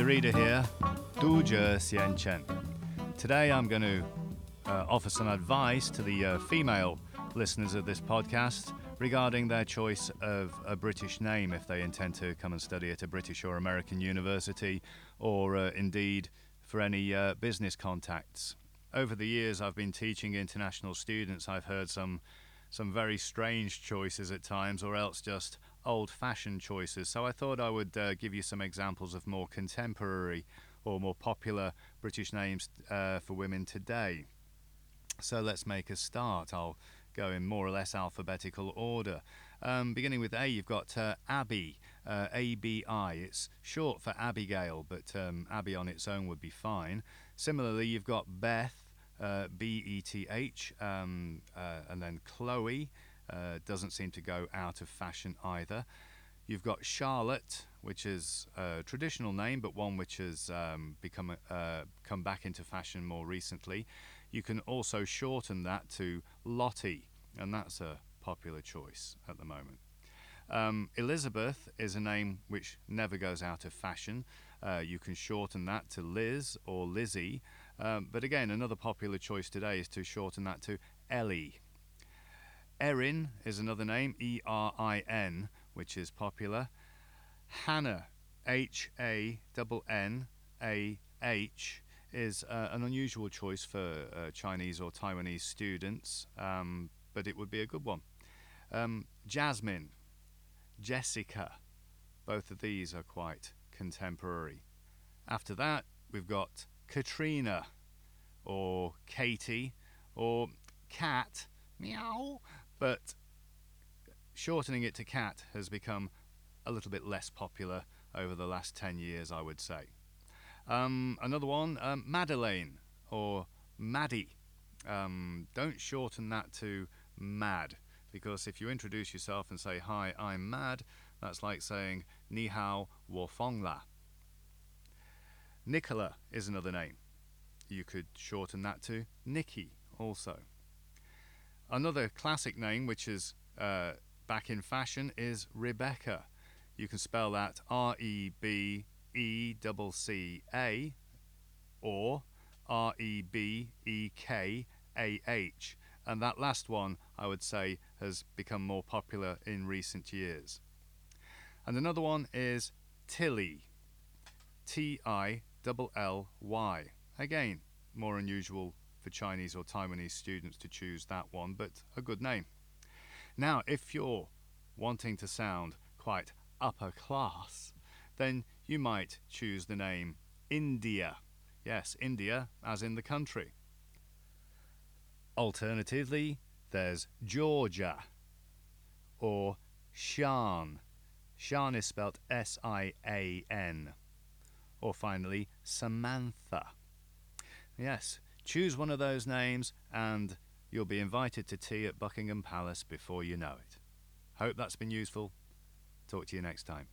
Mr. Reader here, Du Zhe Xian. Today I'm going to uh, offer some advice to the uh, female listeners of this podcast regarding their choice of a British name if they intend to come and study at a British or American university, or uh, indeed for any uh, business contacts. Over the years, I've been teaching international students. I've heard some some very strange choices at times, or else just old-fashioned choices. So I thought I would uh, give you some examples of more contemporary or more popular British names uh, for women today. So let's make a start. I'll go in more or less alphabetical order. Um, beginning with A, you've got uh, Abi, uh, A B I. It's short for Abigail, but um, Abi on its own would be fine. Similarly, you've got Beth, uh, B E T H, um, uh, and then Chloe. Uh, doesn't seem to go out of fashion either. You've got Charlotte, which is a traditional name, but one which has um, become uh, come back into fashion more recently. You can also shorten that to Lottie, and that's a popular choice at the moment. Um, Elizabeth is a name which never goes out of fashion. Uh, you can shorten that to Liz or Lizzie. Um, but again, another popular choice today is to shorten that to Ellie. Erin is another name, E R I N, which is popular. Hannah, H A N N A H, is uh, an unusual choice for uh, Chinese or Taiwanese students, um, but it would be a good one. Um, Jasmine, Jessica, both of these are quite contemporary. After that, we've got Katrina, or Katie, or Cat, meow, but shortening it to Cat has become a little bit less popular over the last 10 years, I would say. Um, another one, um, Madeleine or Maddie. Um, don't shorten that to Mad, because if you introduce yourself and say, Hi, I'm Mad, that's like saying, Ni hao, wo fong la. Nicola is another name. You could shorten that to Nikki also. Another classic name which is uh, back in fashion is Rebecca. You can spell that R E B E C C A or R E B E K A H. And that last one, I would say, has become more popular in recent years. And another one is Tilly. T I L L Y. Again, more unusual for Chinese or Taiwanese students to choose that one, but a good name. Now, if you're wanting to sound quite upper class, then you might choose the name India. Yes, India, as in the country. Alternatively, there's Georgia or Sian. Sian is spelt S I A N. Or finally, Samantha. Yes, choose one of those names and you'll be invited to tea at Buckingham Palace before you know it. Hope that's been useful. Talk to you next time.